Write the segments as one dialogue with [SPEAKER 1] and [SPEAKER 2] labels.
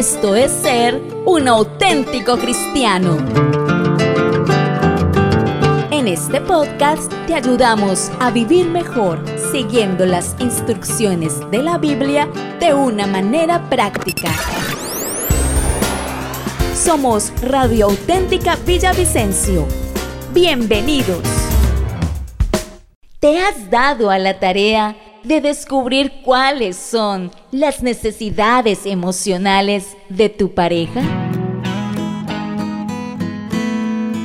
[SPEAKER 1] Esto es ser un auténtico cristiano. En este podcast te ayudamos a vivir mejor siguiendo las instrucciones de la Biblia de una manera práctica. Somos Radio Auténtica Villavicencio. Bienvenidos. ¿Te has dado a la tarea de descubrir cuáles son las necesidades emocionales de tu pareja?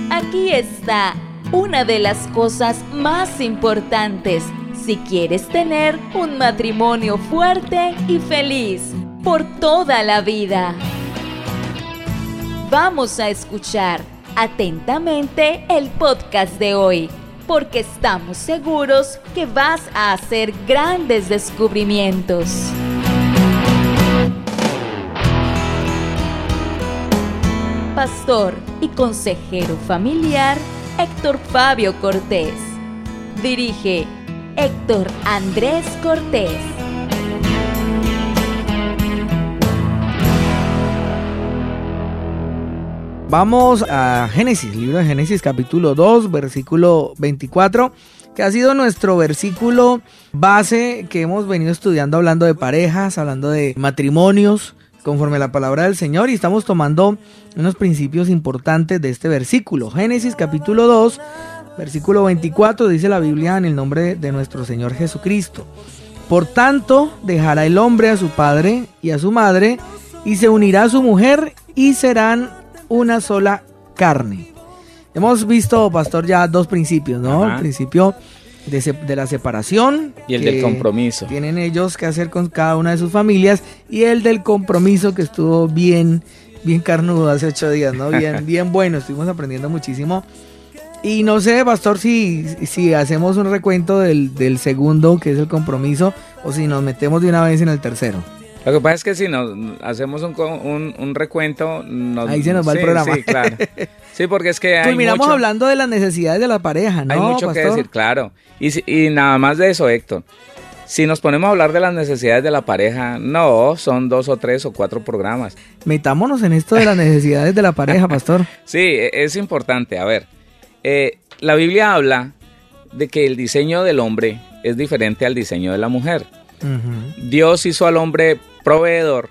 [SPEAKER 1] Aquí está una de las cosas más importantes si quieres tener un matrimonio fuerte y feliz por toda la vida. Vamos a escuchar atentamente el podcast de hoy porque estamos seguros que vas a hacer grandes descubrimientos. Pastor y consejero familiar Héctor Fabio Cortés. Dirige Héctor Andrés Cortés.
[SPEAKER 2] Vamos a Génesis, libro de Génesis capítulo 2, versículo 24, que ha sido nuestro versículo base que hemos venido estudiando hablando de parejas, hablando de matrimonios, conforme a la palabra del Señor, y estamos tomando unos principios importantes de este versículo. Génesis capítulo 2, versículo 24, dice la Biblia en el nombre de nuestro Señor Jesucristo. Por tanto, dejará el hombre a su padre y a su madre, y se unirá a su mujer, y serán una sola carne. Hemos visto, pastor, ya dos principios, ¿no? El principio de, la separación.
[SPEAKER 3] Y el del compromiso.
[SPEAKER 2] Tienen ellos que hacer con cada una de sus familias. Y el del compromiso que estuvo bien, bien carnudo hace ocho días, ¿no? Bien, bien bueno. Estuvimos aprendiendo muchísimo. Y no sé, pastor, si, si hacemos un recuento del, del segundo, que es el compromiso, o si nos metemos de una vez en el tercero.
[SPEAKER 3] Lo que pasa es que si nos hacemos un, un, recuento...
[SPEAKER 2] Ahí se nos va el programa.
[SPEAKER 3] Sí, claro. Sí, porque es que hay
[SPEAKER 2] Terminamos hablando de las necesidades de la pareja, ¿no,
[SPEAKER 3] Hay mucho que decir, claro. Y, y nada más de eso, Héctor. Si nos ponemos a hablar de las necesidades de la pareja, no, son dos o tres o cuatro programas.
[SPEAKER 2] Metámonos en esto de las necesidades de la pareja, pastor.
[SPEAKER 3] sí, e, es importante. A ver, eh, la Biblia habla de que el diseño del hombre es diferente al diseño de la mujer. Dios hizo al hombre proveedor,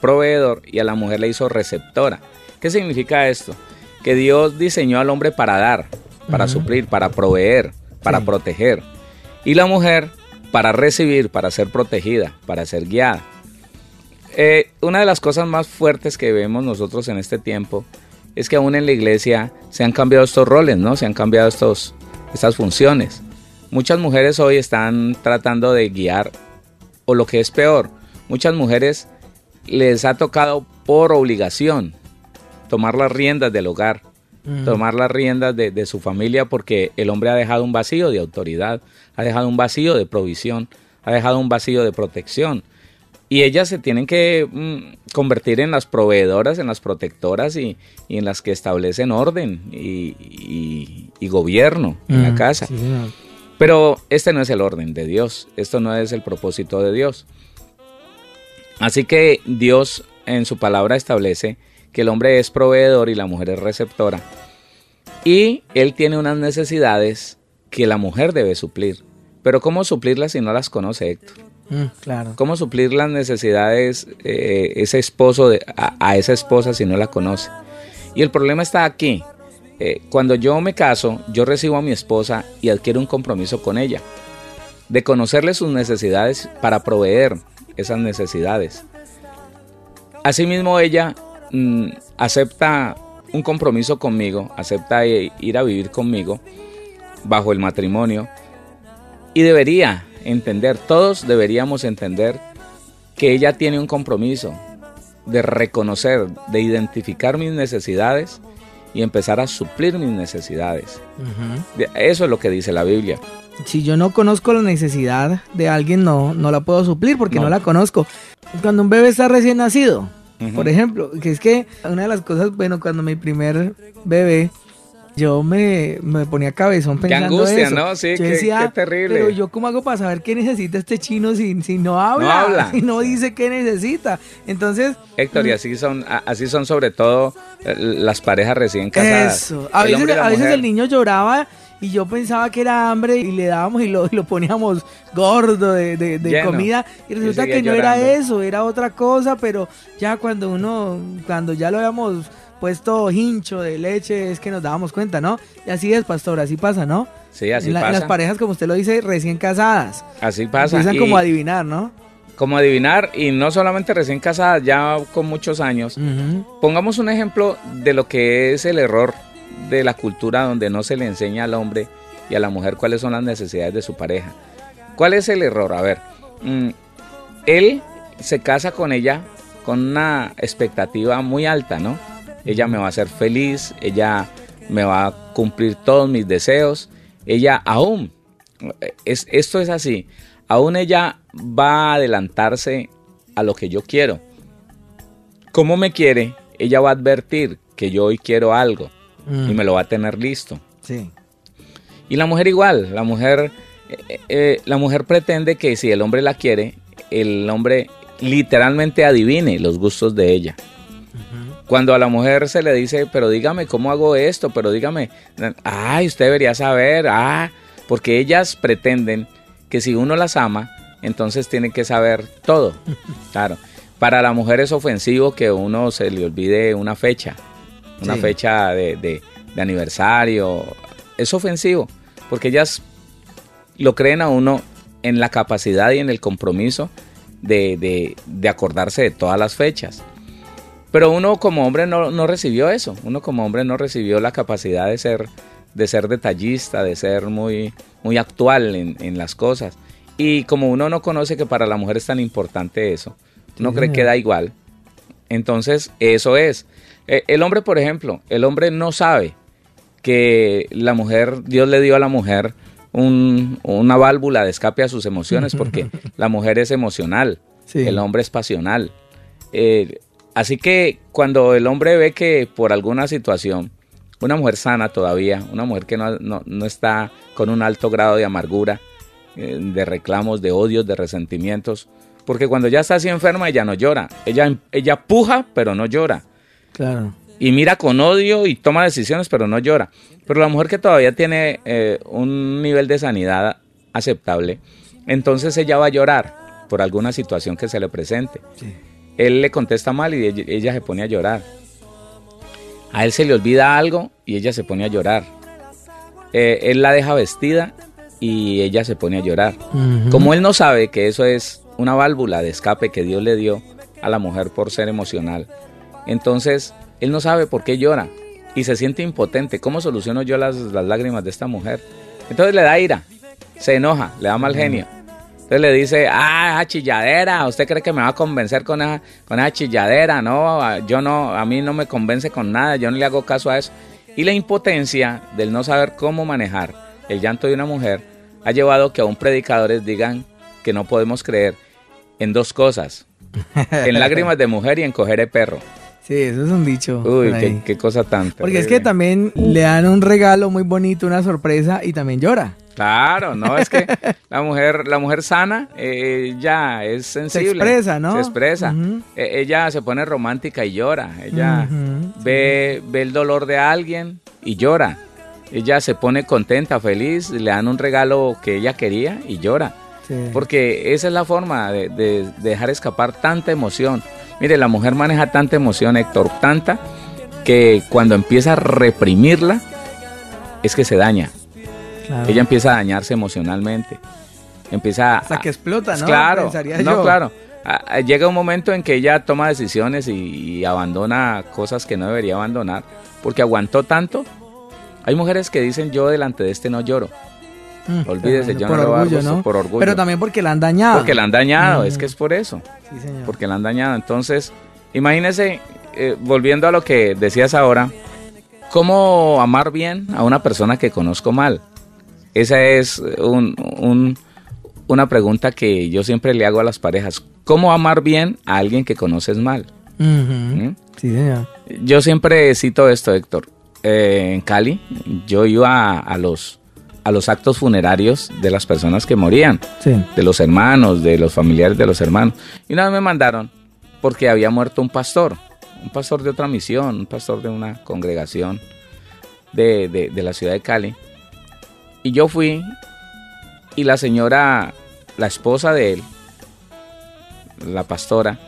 [SPEAKER 3] proveedor y a la mujer le hizo receptora. ¿Qué significa esto? Que Dios diseñó al hombre para dar, para suplir, para proveer, para proteger. Y la mujer para recibir, para ser protegida, para ser guiada. Eh, una de las cosas más fuertes que vemos nosotros en este tiempo es que aún en la iglesia se han cambiado estos roles, ¿no? Se han cambiado estos, estas funciones. Muchas mujeres hoy están tratando de guiar, o lo que es peor, muchas mujeres les ha tocado por obligación tomar las riendas del hogar, tomar las riendas de, su familia porque el hombre ha dejado un vacío de autoridad, ha dejado un vacío de provisión, ha dejado un vacío de protección. Y ellas se tienen que mm, convertir en las proveedoras, en las protectoras y, en las que establecen orden y, gobierno en la casa. Pero este no es el orden de Dios, esto no es el propósito de Dios. Así que Dios en su palabra establece que el hombre es proveedor y la mujer es receptora. Y él tiene unas necesidades que la mujer debe suplir. Pero ¿cómo suplirlas si no las conoce Héctor?
[SPEAKER 2] Mm, claro.
[SPEAKER 3] ¿Cómo suplir las necesidades eh, ese esposo de, a, esa esposa si no la conoce? Y el problema está aquí. Eh, cuando yo me caso, yo recibo a mi esposa y adquiero un compromiso con ella, de conocerle sus necesidades para proveer esas necesidades. Asimismo, ella mm, acepta un compromiso conmigo, acepta ir a vivir conmigo bajo el matrimonio y debería entender, todos deberíamos entender que ella tiene un compromiso de reconocer, de identificar mis necesidades y empezar a suplir mis necesidades. Eso es lo que dice la Biblia
[SPEAKER 2] si yo no conozco la necesidad de alguien, no, no la puedo suplir porque no. la conozco. Cuando un bebé está recién nacido, por ejemplo, que es que una de las cosas, bueno, cuando mi primer bebé yo me, me ponía cabezón pensando
[SPEAKER 3] Qué angustia,
[SPEAKER 2] eso.
[SPEAKER 3] ¿no? Sí,
[SPEAKER 2] yo
[SPEAKER 3] qué,
[SPEAKER 2] decía,
[SPEAKER 3] qué terrible.
[SPEAKER 2] Pero yo cómo hago para saber qué necesita este chino si, si no habla,
[SPEAKER 3] No habla.
[SPEAKER 2] si no dice qué necesita. Entonces,
[SPEAKER 3] Héctor, y
[SPEAKER 2] mm,
[SPEAKER 3] así son, así son sobre todo eh, las parejas recién casadas.
[SPEAKER 2] Eso. A
[SPEAKER 3] El
[SPEAKER 2] veces, a el niño lloraba y yo pensaba que era hambre y le dábamos y lo, y lo poníamos gordo de, de- comida y resulta que no era eso, era otra cosa, pero ya cuando uno, cuando ya lo habíamos puesto hincho de leche es que nos dábamos cuenta, ¿no? Y así es, pastor, así pasa, ¿no?
[SPEAKER 3] Sí, así
[SPEAKER 2] en, la- en
[SPEAKER 3] pasa.
[SPEAKER 2] las parejas, como usted lo dice, recién casadas.
[SPEAKER 3] Así pasa.
[SPEAKER 2] Empiezan
[SPEAKER 3] Y
[SPEAKER 2] como a adivinar, ¿no?
[SPEAKER 3] como adivinar, y no solamente recién casadas, ya con muchos años. Pongamos un ejemplo de lo que es el error de la cultura donde no se le enseña al hombre y a la mujer cuáles son las necesidades de su pareja. ¿Cuál es el error? A ver, mm, él se casa con ella con una expectativa muy alta, ¿no? Ella me va a hacer feliz, ella me va a cumplir todos mis deseos, ella aún, es, esto es así, aún ella va a adelantarse a lo que yo quiero. ¿Cómo me quiere? Ella va a advertir que yo hoy quiero algo
[SPEAKER 2] Mm.
[SPEAKER 3] y me lo va a tener listo.
[SPEAKER 2] Sí.
[SPEAKER 3] Y la mujer igual, la mujer, eh, eh, la mujer pretende que si el hombre la quiere, el hombre literalmente adivine los gustos de ella. Cuando a la mujer se le dice, pero dígame cómo hago esto, pero dígame, ay, usted debería saber, ah, porque ellas pretenden que si uno las ama, entonces tiene que saber todo. Claro. Para la mujer es ofensivo que uno se le olvide una fecha, una
[SPEAKER 2] Sí.
[SPEAKER 3] fecha de, de- de aniversario. Es ofensivo, porque ellas lo creen a uno en la capacidad y en el compromiso de, de- de acordarse de todas las fechas. Pero uno como hombre no, no recibió eso. Uno como hombre no recibió la capacidad de ser, de ser detallista, de ser muy, muy actual en, en las cosas. Y como uno no conoce que para la mujer es tan importante eso, uno
[SPEAKER 2] Sí,
[SPEAKER 3] cree que da igual. Entonces, eso es. Eh, El hombre, por ejemplo, el hombre no sabe que la mujer, Dios le dio a la mujer un- una válvula de escape a sus emociones, porque la mujer es emocional,
[SPEAKER 2] Sí.
[SPEAKER 3] el hombre es pasional. Eh, así que cuando el hombre ve que por alguna situación, una mujer sana todavía, una mujer que no, no- no está con un alto grado de amargura, eh, de reclamos, de odios, de resentimientos, porque cuando ya está así enferma ella no llora, ella, ella puja pero no llora
[SPEAKER 2] Claro.
[SPEAKER 3] y mira con odio y toma decisiones, pero no llora. Pero la mujer que todavía tiene eh, un nivel de sanidad aceptable, entonces ella va a llorar por alguna situación que se le presente.
[SPEAKER 2] Sí.
[SPEAKER 3] Él le contesta mal y ella, ella se pone a llorar. A él se le olvida algo y ella se pone a llorar. Eh, él la deja vestida y ella se pone a llorar. Como él no sabe que eso es una válvula de escape que Dios le dio a la mujer por ser emocional, entonces él no sabe por qué llora y se siente impotente. ¿Cómo soluciono yo las, las lágrimas de esta mujer? Entonces le da ira, se enoja, le da mal genio. Entonces le dice, ah, esa chilladera, ¿usted cree que me va a convencer con esa, con esa chilladera? No, yo no, a mí no me convence con nada, yo no le hago caso a eso. Y la impotencia del no saber cómo manejar el llanto de una mujer ha llevado que aún predicadores digan que no podemos creer en dos cosas, en lágrimas de mujer y en coger de perro.
[SPEAKER 2] Sí, eso es un dicho.
[SPEAKER 3] Uy, qué, qué cosa tan
[SPEAKER 2] Porque es que también le dan un regalo muy bonito, una sorpresa y también llora.
[SPEAKER 3] Claro, no, es que la mujer, la mujer sana eh, ya es sensible.
[SPEAKER 2] expresa, ¿no?
[SPEAKER 3] Se expresa. Eh, ella se pone romántica y llora. Ella ve, ve el dolor de alguien y llora. Ella se pone contenta, feliz, le dan un regalo que ella quería y llora.
[SPEAKER 2] Sí.
[SPEAKER 3] Porque esa es la forma de, de dejar escapar tanta emoción. Mire, la mujer maneja tanta emoción, Héctor, tanta, que cuando empieza a reprimirla, es que se daña.
[SPEAKER 2] Claro.
[SPEAKER 3] Ella empieza a dañarse emocionalmente. Empieza a...
[SPEAKER 2] Hasta que explota, ¿no?
[SPEAKER 3] Claro,
[SPEAKER 2] Pensaría
[SPEAKER 3] no,
[SPEAKER 2] yo.
[SPEAKER 3] claro. Llega un momento en que ella toma decisiones y, y abandona cosas que no debería abandonar porque aguantó tanto. Hay mujeres que dicen yo delante de este no lloro.
[SPEAKER 2] Mm,
[SPEAKER 3] Olvídese, yo
[SPEAKER 2] por
[SPEAKER 3] no le voy a dar
[SPEAKER 2] orgullo,
[SPEAKER 3] gusto,
[SPEAKER 2] ¿no?
[SPEAKER 3] por orgullo.
[SPEAKER 2] Pero también porque la han dañado.
[SPEAKER 3] Porque la han dañado, es
[SPEAKER 2] Mm.
[SPEAKER 3] que es por eso.
[SPEAKER 2] Sí, señor.
[SPEAKER 3] Porque la han dañado. Entonces, imagínese, eh, volviendo a lo que decías ahora, ¿cómo amar bien a una persona que conozco mal? Esa es un- un- una pregunta que yo siempre le hago a las parejas. ¿Cómo amar bien a alguien que conoces mal? ¿Mm?
[SPEAKER 2] Sí, señor.
[SPEAKER 3] Yo siempre cito esto, Héctor. eh, en Cali, yo iba a, los, a los actos funerarios de las personas que morían, de los hermanos, de los familiares de los hermanos. Y una vez me mandaron porque había muerto un pastor, un pastor de otra misión, un pastor de una congregación de, de la ciudad de Cali. Y yo fui y la señora, la esposa de él, la pastora,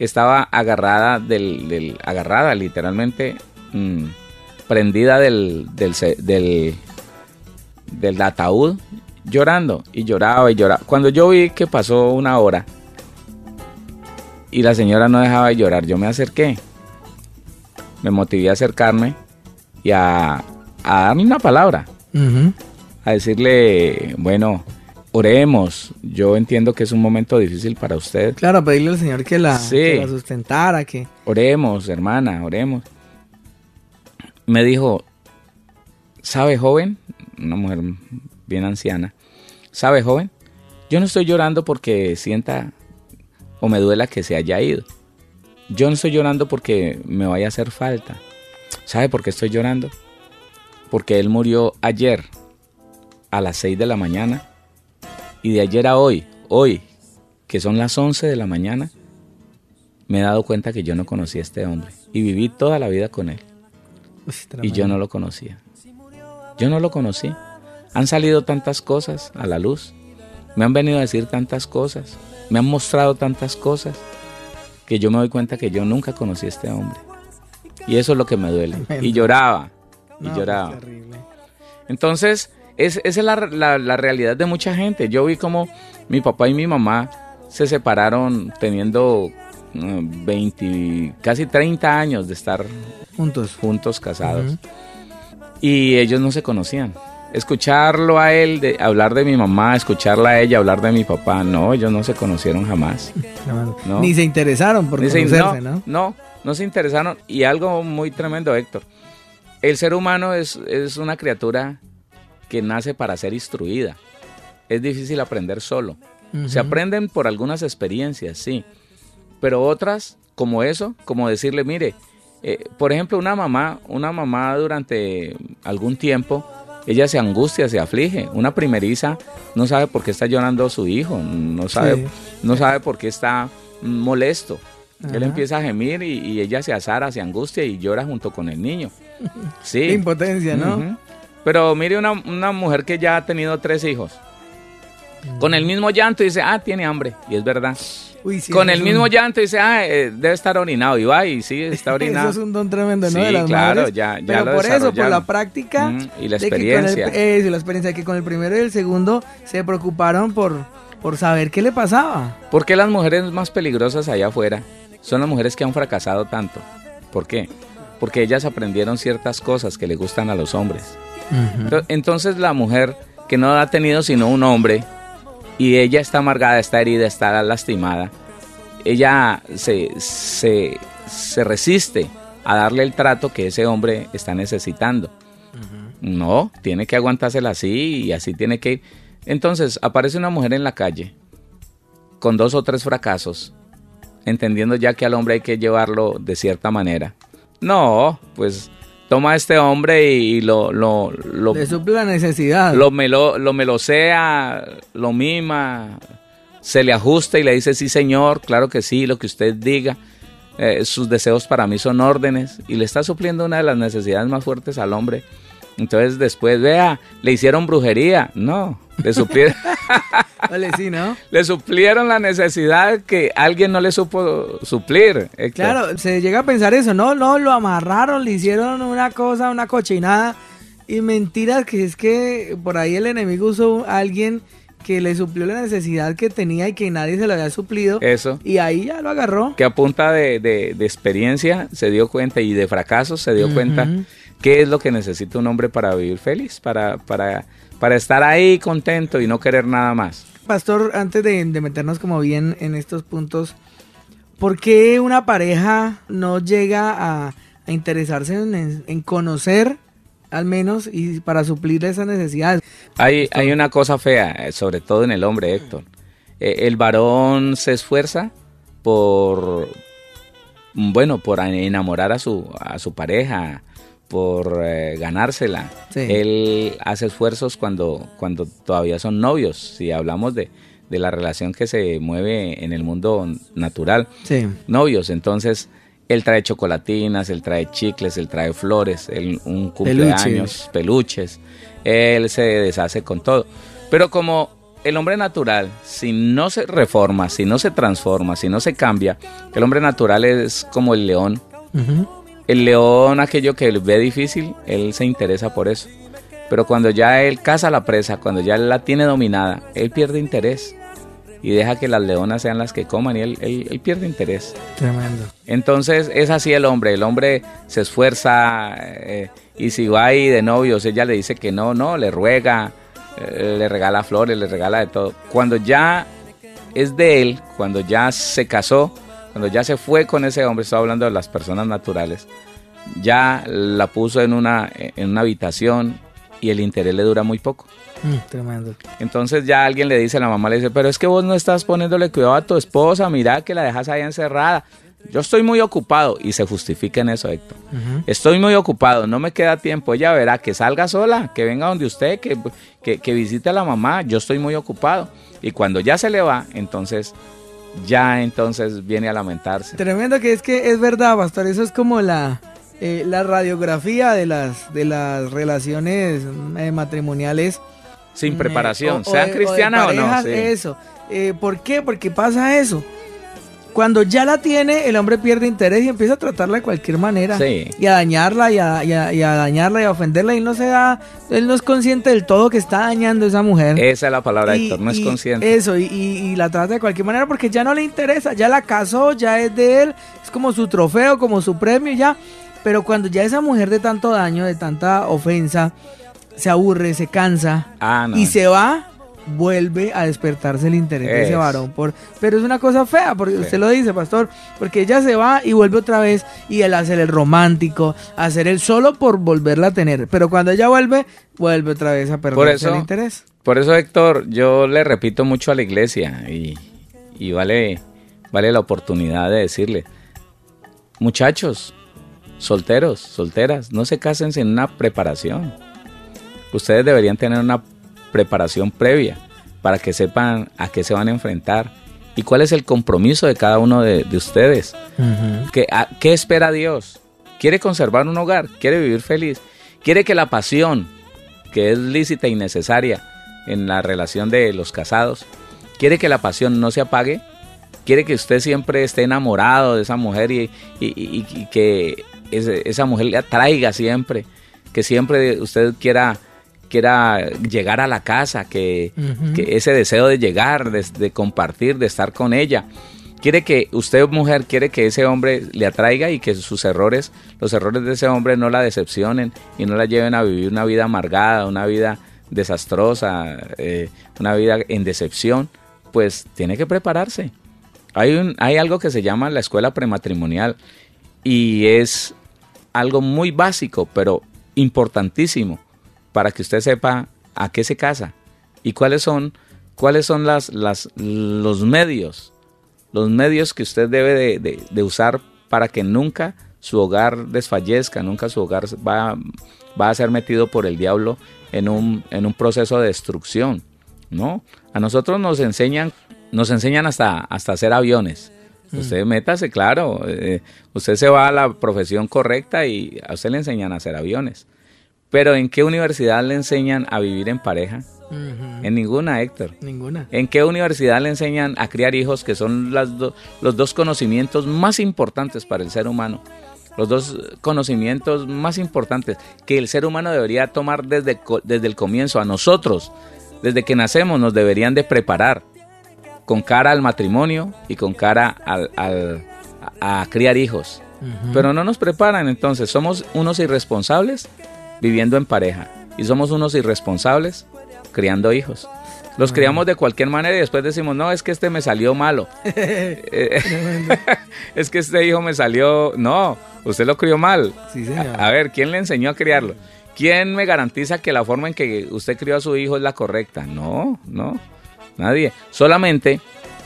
[SPEAKER 3] estaba agarrada del, agarrada literalmente, mm, prendida del, del, del, ataúd, llorando y lloraba y lloraba. Cuando yo vi que pasó una hora y la señora no dejaba de llorar, yo me acerqué, me motivé a acercarme y a, a darle una palabra, a decirle, bueno, oremos. Yo entiendo que es un momento difícil para usted.
[SPEAKER 2] Claro, pedirle al Señor que la, sustentara, que...
[SPEAKER 3] Oremos, hermana, oremos. Me dijo, ¿sabe joven? Una mujer bien anciana. ¿Sabe joven? Yo no estoy llorando porque sienta o me duela que se haya ido. Yo no estoy llorando porque me vaya a hacer falta. ¿Sabe por qué estoy llorando? Porque él murió ayer a las 6 de la mañana y de ayer a hoy, hoy, que son las 11 de la mañana, me he dado cuenta que yo no conocía a este hombre. Y viví toda la vida con él. y yo no lo conocía. Yo no lo conocí. Han salido tantas cosas a la luz. Me han venido a decir tantas cosas. Me han mostrado tantas cosas. Que yo me doy cuenta que yo nunca conocí a este hombre. Y eso es lo que me duele. Y lloraba. Y lloraba. Entonces, esa es la, realidad de mucha gente. Yo vi como mi papá y mi mamá se separaron teniendo 20, mm, casi 30 años de estar
[SPEAKER 2] juntos,
[SPEAKER 3] juntos casados. Y ellos no se conocían. Escucharlo a él, de, hablar de mi mamá, escucharla a ella, hablar de mi papá, no, ellos no se conocieron jamás.
[SPEAKER 2] Ni se interesaron por conocerse, ¿no?
[SPEAKER 3] No, no se interesaron. Y algo muy tremendo, Héctor. El ser humano es, es una criatura que nace para ser instruida. Es difícil aprender solo. Se aprenden por algunas experiencias, sí, pero otras, como eso, como decirle, mire, eh, por ejemplo, una mamá, una mamá durante algún tiempo, ella se angustia, se aflige. Una primeriza no sabe por qué está llorando su hijo, no sabe, no sabe por qué está molesto. Él empieza a gemir y, ella se azara, se angustia y llora junto con el niño. Sí.
[SPEAKER 2] impotencia, ¿no?
[SPEAKER 3] Pero mire una, mujer que ya ha tenido tres hijos. Con el mismo llanto dice, ah, tiene hambre. Y es verdad. Con el mismo llanto dice, ah, eh, debe estar orinado. Y va y sí, está orinado.
[SPEAKER 2] eso es un don tremendo, ¿no?
[SPEAKER 3] Sí, claro, ya, ya
[SPEAKER 2] Pero por eso, por la práctica.
[SPEAKER 3] y la experiencia.
[SPEAKER 2] eso, la experiencia que con el primero y el segundo se preocuparon por, por saber qué le pasaba.
[SPEAKER 3] ¿Por qué las mujeres más peligrosas allá afuera son las mujeres que han fracasado tanto? ¿Por qué? Porque ellas aprendieron ciertas cosas que le gustan a los hombres. Entonces la mujer que no ha tenido sino un hombre y ella está amargada, está herida, está lastimada, ella se, se, resiste a darle el trato que ese hombre está necesitando. No, tiene que aguantársela así y así tiene que ir. Entonces aparece una mujer en la calle con dos o tres fracasos, entendiendo ya que al hombre hay que llevarlo de cierta manera. No, pues toma a este hombre y, lo, lo, lo...
[SPEAKER 2] Le suple la necesidad.
[SPEAKER 3] Lo, melo, lo melosea, lo mima, se le ajusta y le dice, sí señor, claro que sí, lo que usted diga. Eh, sus deseos para mí son órdenes y le está supliendo una de las necesidades más fuertes al hombre. Entonces después, vea, le hicieron brujería. No, le suplieron. Le suplieron la necesidad que alguien no le supo suplir.
[SPEAKER 2] Claro, se llega a pensar eso, ¿no? No, lo amarraron, le hicieron una cosa, una cochinada. Y mentiras que es que por ahí el enemigo usó a alguien que le suplió la necesidad que tenía y que nadie se lo había suplido.
[SPEAKER 3] Eso.
[SPEAKER 2] Y ahí ya lo agarró.
[SPEAKER 3] Que a punta de, experiencia se dio cuenta y de fracasos se dio cuenta qué es lo que necesita un hombre para vivir feliz, para, para, para estar ahí contento y no querer nada más.
[SPEAKER 2] Pastor, antes de, meternos como bien en estos puntos, ¿por qué una pareja no llega a, interesarse en, conocer al menos y para suplir esas necesidades?
[SPEAKER 3] Hay, hay una cosa fea, eh, sobre todo en el hombre, Héctor. Eh, el varón se esfuerza por, bueno, por enamorar a su, a su pareja, por eh, ganársela. Él hace esfuerzos cuando, cuando todavía son novios, si hablamos de, de la relación que se mueve en el mundo natural. Novios, entonces él trae chocolatinas, él trae chicles, él trae flores, él, un cumpleaños, peluches. Él se deshace con todo. Pero como el hombre natural, si no se reforma, si no se transforma, si no se cambia, el hombre natural es como el león. El león, aquello que ve difícil, él se interesa por eso. Pero cuando ya él caza la presa, cuando ya él la tiene dominada, él pierde interés y deja que las leonas sean las que coman y él, él, pierde interés.
[SPEAKER 2] Tremendo.
[SPEAKER 3] Entonces es así el hombre, el hombre se esfuerza eh, y si va ahí de novios, ella le dice que no, no, le ruega, eh, le regala flores, le regala de todo. Cuando ya es de él, cuando ya se casó, cuando ya se fue con ese hombre, estoy hablando de las personas naturales, ya la puso en una, en una habitación y el interés le dura muy poco.
[SPEAKER 2] Mm, tremendo.
[SPEAKER 3] Entonces ya alguien le dice, a la mamá le dice, pero es que vos no estás poniéndole cuidado a tu esposa, mira que la dejas ahí encerrada. Yo estoy muy ocupado y se justifica en eso, Héctor. Estoy muy ocupado, no me queda tiempo. Ella verá que salga sola, que venga donde usted, que, que, visite a la mamá. Yo estoy muy ocupado. Y cuando ya se le va, entonces ya entonces viene a lamentarse.
[SPEAKER 2] Tremendo que es que es verdad, pastor. Eso es como la, eh, la radiografía de las, de las relaciones eh, matrimoniales.
[SPEAKER 3] Sin preparación, sea cristiana o, no.
[SPEAKER 2] Eso. Eh, ¿Por qué? Porque pasa eso cuando ya la tiene, el hombre pierde interés y empieza a tratarla de cualquier manera. Y a dañarla, y a, dañarla, y a ofenderla. Y no se da, él no es consciente del todo que está dañando a esa mujer.
[SPEAKER 3] Esa es la palabra, Héctor, no es consciente.
[SPEAKER 2] Eso, y, la trata de cualquier manera porque ya no le interesa, ya la casó, ya es de él, es como su trofeo, como su premio, ya. Pero cuando ya esa mujer de tanto daño, de tanta ofensa, se aburre, se cansa ah, y se va, vuelve a despertarse el interés de ese varón. Por, pero es una cosa fea, porque usted lo dice, pastor, porque ella se va y vuelve otra vez y él hace el romántico, hacer el solo por volverla a tener. Pero cuando ella vuelve, vuelve otra vez a perder el interés.
[SPEAKER 3] Por eso, Héctor, yo le repito mucho a la iglesia y, y vale, vale la oportunidad de decirle, muchachos, solteros, solteras, no se casen sin una preparación. Ustedes deberían tener una preparación previa para que sepan a qué se van a enfrentar y cuál es el compromiso de cada uno de, ustedes. ¿Qué, ¿Qué espera Dios? ¿Quiere conservar un hogar? ¿Quiere vivir feliz? ¿Quiere que la pasión, que es lícita y necesaria en la relación de los casados, quiere que la pasión no se apague? ¿Quiere que usted siempre esté enamorado de esa mujer y, que esa mujer le atraiga siempre? Que siempre usted quiera quiera llegar a la casa, que, ese deseo de llegar, de, compartir, de estar con ella. Quiere que usted, mujer, quiere que ese hombre le atraiga y que sus errores, los errores de ese hombre no la decepcionen y no la lleven a vivir una vida amargada, una vida desastrosa, eh, una vida en decepción, pues tiene que prepararse. Hay, un, hay algo que se llama la escuela prematrimonial y es algo muy básico, pero importantísimo para que usted sepa a qué se casa y cuáles son, cuáles son las, las, los medios, los medios que usted debe de, usar para que nunca su hogar desfallezca, nunca su hogar va, va a ser metido por el diablo en un, en un proceso de destrucción. ¿no? A nosotros nos enseñan, nos enseñan hasta, hasta hacer aviones. Mm. Usted métase, claro, eh, usted se va a la profesión correcta y a usted le enseñan a hacer aviones. Pero ¿en qué universidad le enseñan a vivir en pareja? En ninguna, Héctor.
[SPEAKER 2] Ninguna.
[SPEAKER 3] ¿En qué universidad le enseñan a criar hijos, que son las los dos conocimientos más importantes para el ser humano? Los dos conocimientos más importantes que el ser humano debería tomar desde, desde el comienzo. A nosotros, desde que nacemos, nos deberían de preparar con cara al matrimonio y con cara al, a, criar hijos. Pero no nos preparan, entonces somos unos irresponsables viviendo en pareja y somos unos irresponsables criando hijos. Los criamos de cualquier manera y después decimos, no, es que este me salió malo. es que este hijo me salió... No, usted lo crió mal. A, ver, ¿quién le enseñó a criarlo? ¿Quién me garantiza que la forma en que usted crió a su hijo es la correcta? No, no, nadie. Solamente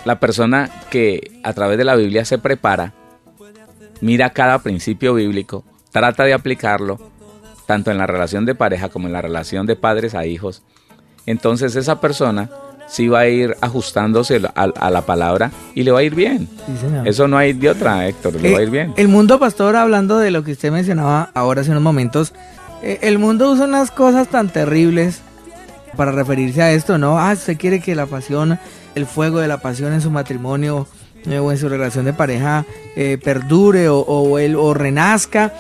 [SPEAKER 3] la persona que a través de la Biblia se prepara, mira cada principio bíblico, trata de aplicarlo tanto en la relación de pareja como en la relación de padres a hijos, entonces esa persona sí va a ir ajustándose a, la palabra y le va a ir bien. Eso no hay de otra, Héctor, le va a ir bien.
[SPEAKER 2] El mundo, pastor, hablando de lo que usted mencionaba ahora hace unos momentos, eh, el mundo usa unas cosas tan terribles para referirse a esto, ¿no? Ah, usted quiere que la pasión, el fuego de la pasión en su matrimonio eh, o en su relación de pareja eh, perdure o, o, renazca.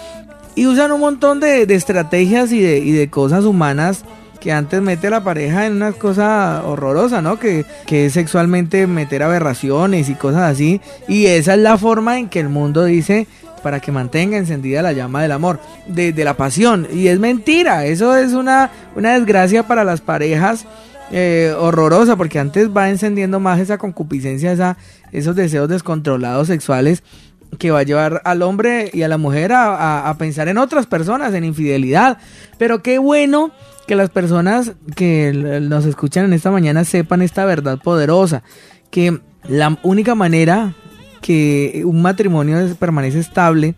[SPEAKER 2] Y usan un montón de, estrategias y de, y de cosas humanas que antes mete a la pareja en una cosa horrorosa, ¿no? Que, que es sexualmente meter aberraciones y cosas así. Y esa es la forma en que el mundo dice para que mantenga encendida la llama del amor, de, la pasión. Y es mentira, eso es una, una desgracia para las parejas. Eh, horrorosa porque antes va encendiendo más esa concupiscencia, esa, esos deseos descontrolados sexuales que va a llevar al hombre y a la mujer a, a, pensar en otras personas, en infidelidad. Pero qué bueno que las personas que nos escuchan en esta mañana sepan esta verdad poderosa, que la única manera que un matrimonio permanece estable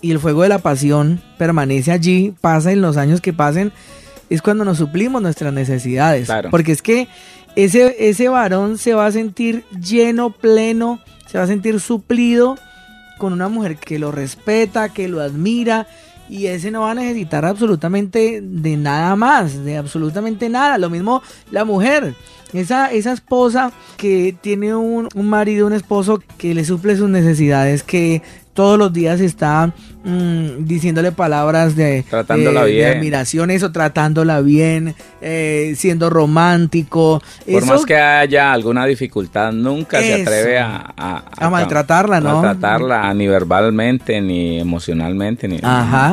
[SPEAKER 2] y el fuego de la pasión permanece allí, pasa en los años que pasen, es cuando nos suplimos nuestras necesidades. Porque es que ese, ese varón se va a sentir lleno, pleno, se va a sentir suplido con una mujer que lo respeta, que lo admira, y ese no va a necesitar absolutamente de nada más, de absolutamente nada. Lo mismo la mujer. Esa, esa esposa que tiene un, un marido, un esposo que le suple sus necesidades, que todos los días está mm, diciéndole palabras de,
[SPEAKER 3] tratándola
[SPEAKER 2] bien. admiración, eso, tratándola bien, eh, siendo romántico.
[SPEAKER 3] Por más que haya alguna dificultad, nunca se atreve a,
[SPEAKER 2] a, maltratarla, ¿no?
[SPEAKER 3] Maltratarla ni verbalmente, ni emocionalmente, ni,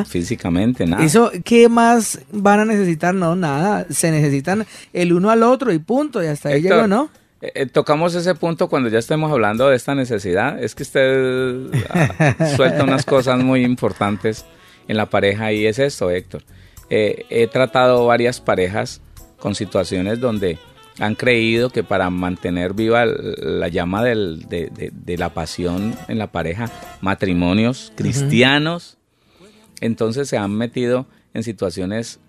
[SPEAKER 3] físicamente, nada.
[SPEAKER 2] Eso, ¿qué más van a necesitar? No, nada. Se necesitan el uno al otro y punto, y hasta ahí llegó, ¿no?
[SPEAKER 3] Eh, eh, tocamos ese punto cuando ya estemos hablando de esta necesidad. Es que usted ah, suelta unas cosas muy importantes en la pareja y es esto, Héctor. Eh, he tratado varias parejas con situaciones donde han creído que para mantener viva la llama de, la pasión en la pareja, matrimonios cristianos, entonces se han metido en situaciones.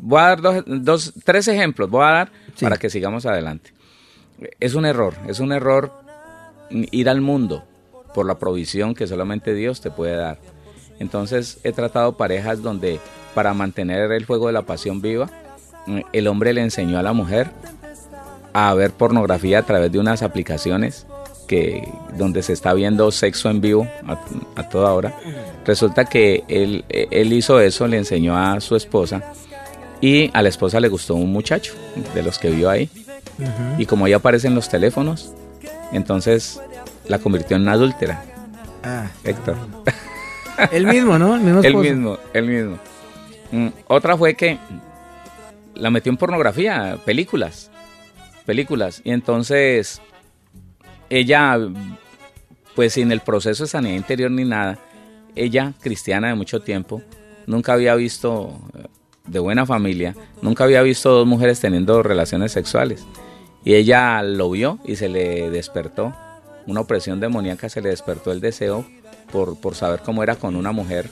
[SPEAKER 3] voy a dar dos, tres ejemplos, voy a dar para que sigamos adelante es un error, es un error ir al mundo por la provisión que solamente Dios te puede dar. Entonces he tratado parejas donde para mantener el fuego de la pasión viva, el hombre le enseñó a la mujer a ver pornografía a través de unas aplicaciones que donde se está viendo sexo en vivo a, toda hora. Resulta que él, él hizo eso, le enseñó a su esposa y a la esposa le gustó un muchacho de los que vio ahí y como ya aparecen los teléfonos, entonces la convirtió en una adúltera. Ah, Héctor.
[SPEAKER 2] El mismo, ¿no?
[SPEAKER 3] El mismo. el mismo, el mismo. Mm, otra fue que la metió en pornografía, películas. Películas. Y entonces ella, pues sin el proceso de sanidad interior ni nada, ella, cristiana de mucho tiempo, nunca había visto, eh, de buena familia, nunca había visto dos mujeres teniendo relaciones sexuales. Y ella lo vio y se le despertó, una opresión demoníaca, se le despertó el deseo por, por saber cómo era con una mujer,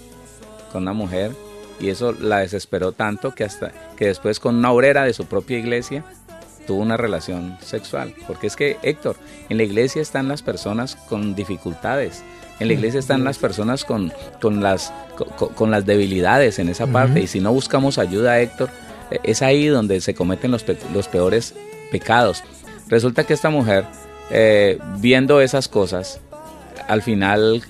[SPEAKER 3] con una mujer. Y eso la desesperó tanto que hasta que después con una obrera de su propia iglesia tuvo una relación sexual. Porque es que, Héctor, en la iglesia están las personas con dificultades. En la iglesia están las personas con, con las, con, las debilidades en esa parte. Y si no buscamos ayuda, Héctor, es ahí donde se cometen los, los peores pecados. Resulta que esta mujer, eh, viendo esas cosas, al final,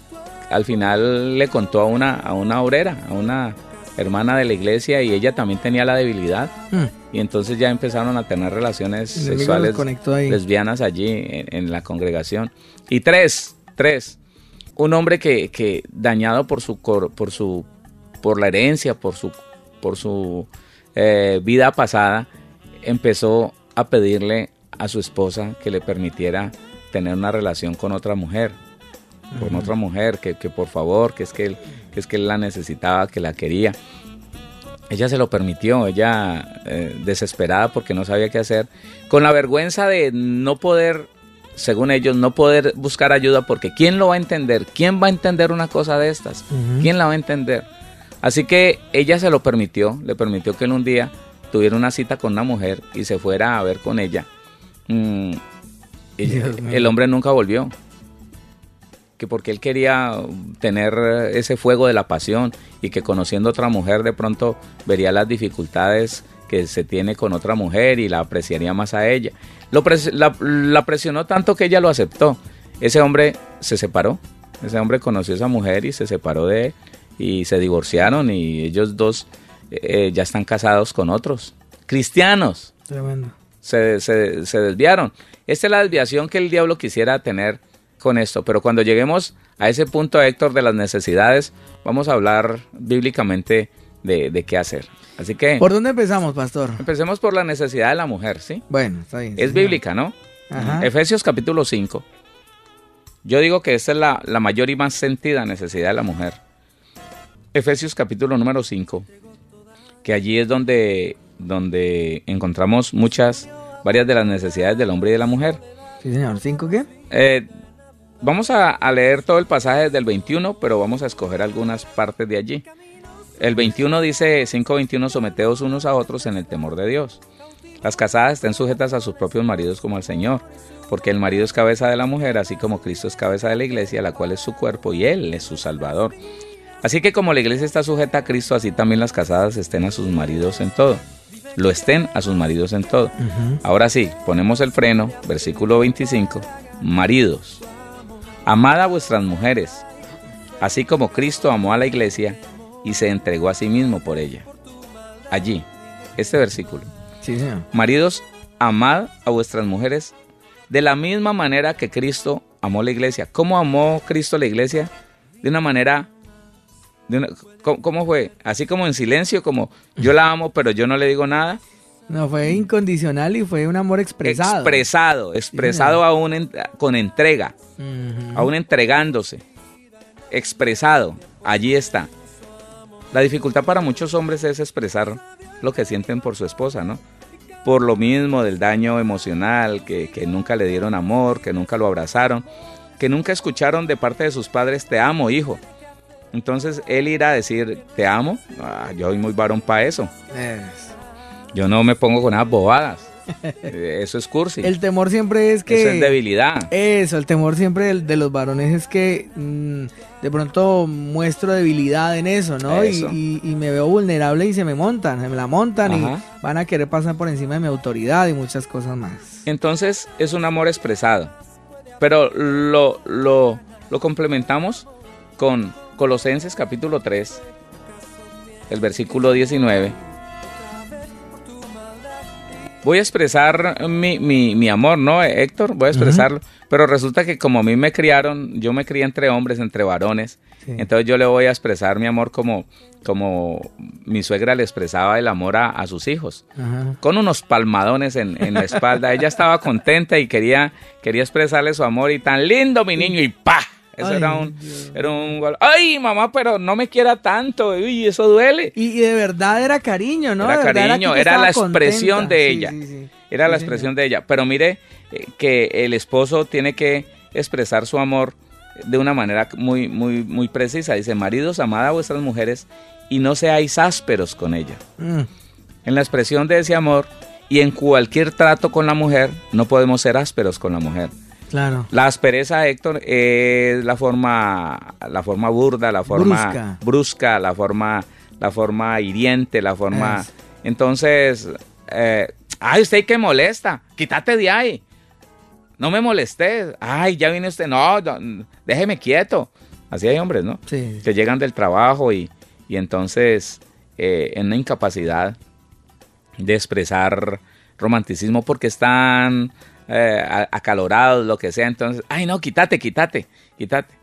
[SPEAKER 3] al final le contó a una, a una obrera, a una hermana de la iglesia y ella también tenía la debilidad hmm. y entonces ya empezaron a tener relaciones sexuales lesbianas allí en, la congregación y tres tres un hombre que, que dañado por su por su por la herencia por su por su eh, vida pasada empezó a pedirle a su esposa que le permitiera tener una relación con otra mujer, con otra mujer, que, por favor, que es que, él, que es que él la necesitaba, que la quería. Ella se lo permitió, ella eh, desesperada porque no sabía qué hacer, con la vergüenza de no poder, según ellos, no poder buscar ayuda porque ¿quién lo va a entender? ¿Quién va a entender una cosa de estas? ¿Quién la va a entender? Así que ella se lo permitió, le permitió que en un día tuviera una cita con una mujer y se fuera a ver con ella. Mm, el hombre nunca volvió. Que porque él quería tener ese fuego de la pasión y que conociendo otra mujer de pronto vería las dificultades que se tiene con otra mujer y la apreciaría más a ella. Lo la, presionó tanto que ella lo aceptó. Ese hombre se separó. Ese hombre conoció a esa mujer y se separó de él y se divorciaron y ellos dos eh, ya están casados con otros. Cristianos.
[SPEAKER 2] Tremendo.
[SPEAKER 3] Se, se, se desviaron. Esta es la desviación que el diablo quisiera tener con esto. Pero cuando lleguemos a ese punto, Héctor, de las necesidades, vamos a hablar bíblicamente de, qué hacer. Así que...
[SPEAKER 2] ¿Por dónde empezamos, pastor?
[SPEAKER 3] Empecemos por la necesidad de la mujer, ¿sí?
[SPEAKER 2] Bueno, está bien.
[SPEAKER 3] Es bíblica, ¿no? Efesios capítulo 5. Yo digo que esta es la, la mayor y más sentida necesidad de la mujer. Efesios capítulo número 5, que allí es donde, donde encontramos muchas, varias de las necesidades del hombre y de la mujer.
[SPEAKER 2] Sí, señor. ¿Cinco qué?
[SPEAKER 3] Eh, vamos a, a, leer todo el pasaje del 21, pero vamos a escoger algunas partes de allí. El 21 dice, 5.21, someteos unos a otros en el temor de Dios. Las casadas estén sujetas a sus propios maridos como al Señor, porque el marido es cabeza de la mujer, así como Cristo es cabeza de la iglesia, la cual es su cuerpo y Él es su Salvador. Así que como la iglesia está sujeta a Cristo, así también las casadas estén a sus maridos en todo. Lo estén a sus maridos en todo. Ahora sí, ponemos el freno, versículo 25. Maridos, amad a vuestras mujeres, así como Cristo amó a la iglesia y se entregó a sí mismo por ella. Allí, este versículo. Maridos, amad a vuestras mujeres de la misma manera que Cristo amó la iglesia. ¿Cómo amó Cristo la iglesia? De una manera... ¿cómo, fue? Así como en silencio, como yo la amo, pero yo no le digo nada.
[SPEAKER 2] No, fue incondicional y fue un amor expresado.
[SPEAKER 3] Expresado, expresado aún con entrega, aún entregándose, expresado, allí está. La dificultad para muchos hombres es expresar lo que sienten por su esposa, ¿no? Por lo mismo del daño emocional, que, nunca le dieron amor, que nunca lo abrazaron, que nunca escucharon de parte de sus padres, te amo, hijo. Entonces él irá a decir, te amo, ah, yo soy muy varón para eso. Yo no me pongo con esas bobadas. Eso es cursi.
[SPEAKER 2] El temor siempre es que...
[SPEAKER 3] Eso es debilidad.
[SPEAKER 2] Eso, el temor siempre de, los varones es que mm, de pronto muestro debilidad en eso, ¿no? Y, me veo vulnerable y se me montan, se me la montan y van a querer pasar por encima de mi autoridad y muchas cosas más.
[SPEAKER 3] Entonces es un amor expresado. Pero lo, lo, lo complementamos con Colosenses capítulo 3, el versículo 19 voy a expresar mi, mi, amor, ¿no, Héctor? Voy a expresarlo. Pero resulta que como a mí me criaron, yo me crié entre hombres, entre varones, entonces yo le voy a expresar mi amor como, como mi suegra le expresaba el amor a, sus hijos, con unos palmadones en, en, la espalda. Ella estaba contenta y quería, quería expresarle su amor y tan lindo mi niño y ¡pa! Eso era un, era un Ay, mamá, pero no me quiera tanto. Uy, eso duele.
[SPEAKER 2] Y, de verdad era cariño, ¿no?
[SPEAKER 3] Era cariño, era, la expresión de ella. era la expresión de ella. Pero mire eh, que el esposo tiene que expresar su amor de una manera muy, muy, muy precisa. Dice, maridos, amad a vuestras mujeres y no seáis ásperos con ella. Mm. En la expresión de ese amor y en cualquier trato con la mujer, no podemos ser ásperos con la mujer.
[SPEAKER 2] Claro.
[SPEAKER 3] La aspereza, Héctor, es la forma, la forma burda, la forma brusca, la forma, la forma hiriente, la forma. Entonces, eh, ay, usted que molesta, quítate de ahí. No me molestes. Ay, ya viene usted. No, déjeme quieto. Así hay hombres, ¿no?
[SPEAKER 2] Sí.
[SPEAKER 3] Que llegan del trabajo y, y entonces eh, en una incapacidad de expresar romanticismo porque están eh, acalorados, lo que sea. Entonces, ay, no, quítate, quítate, quítate.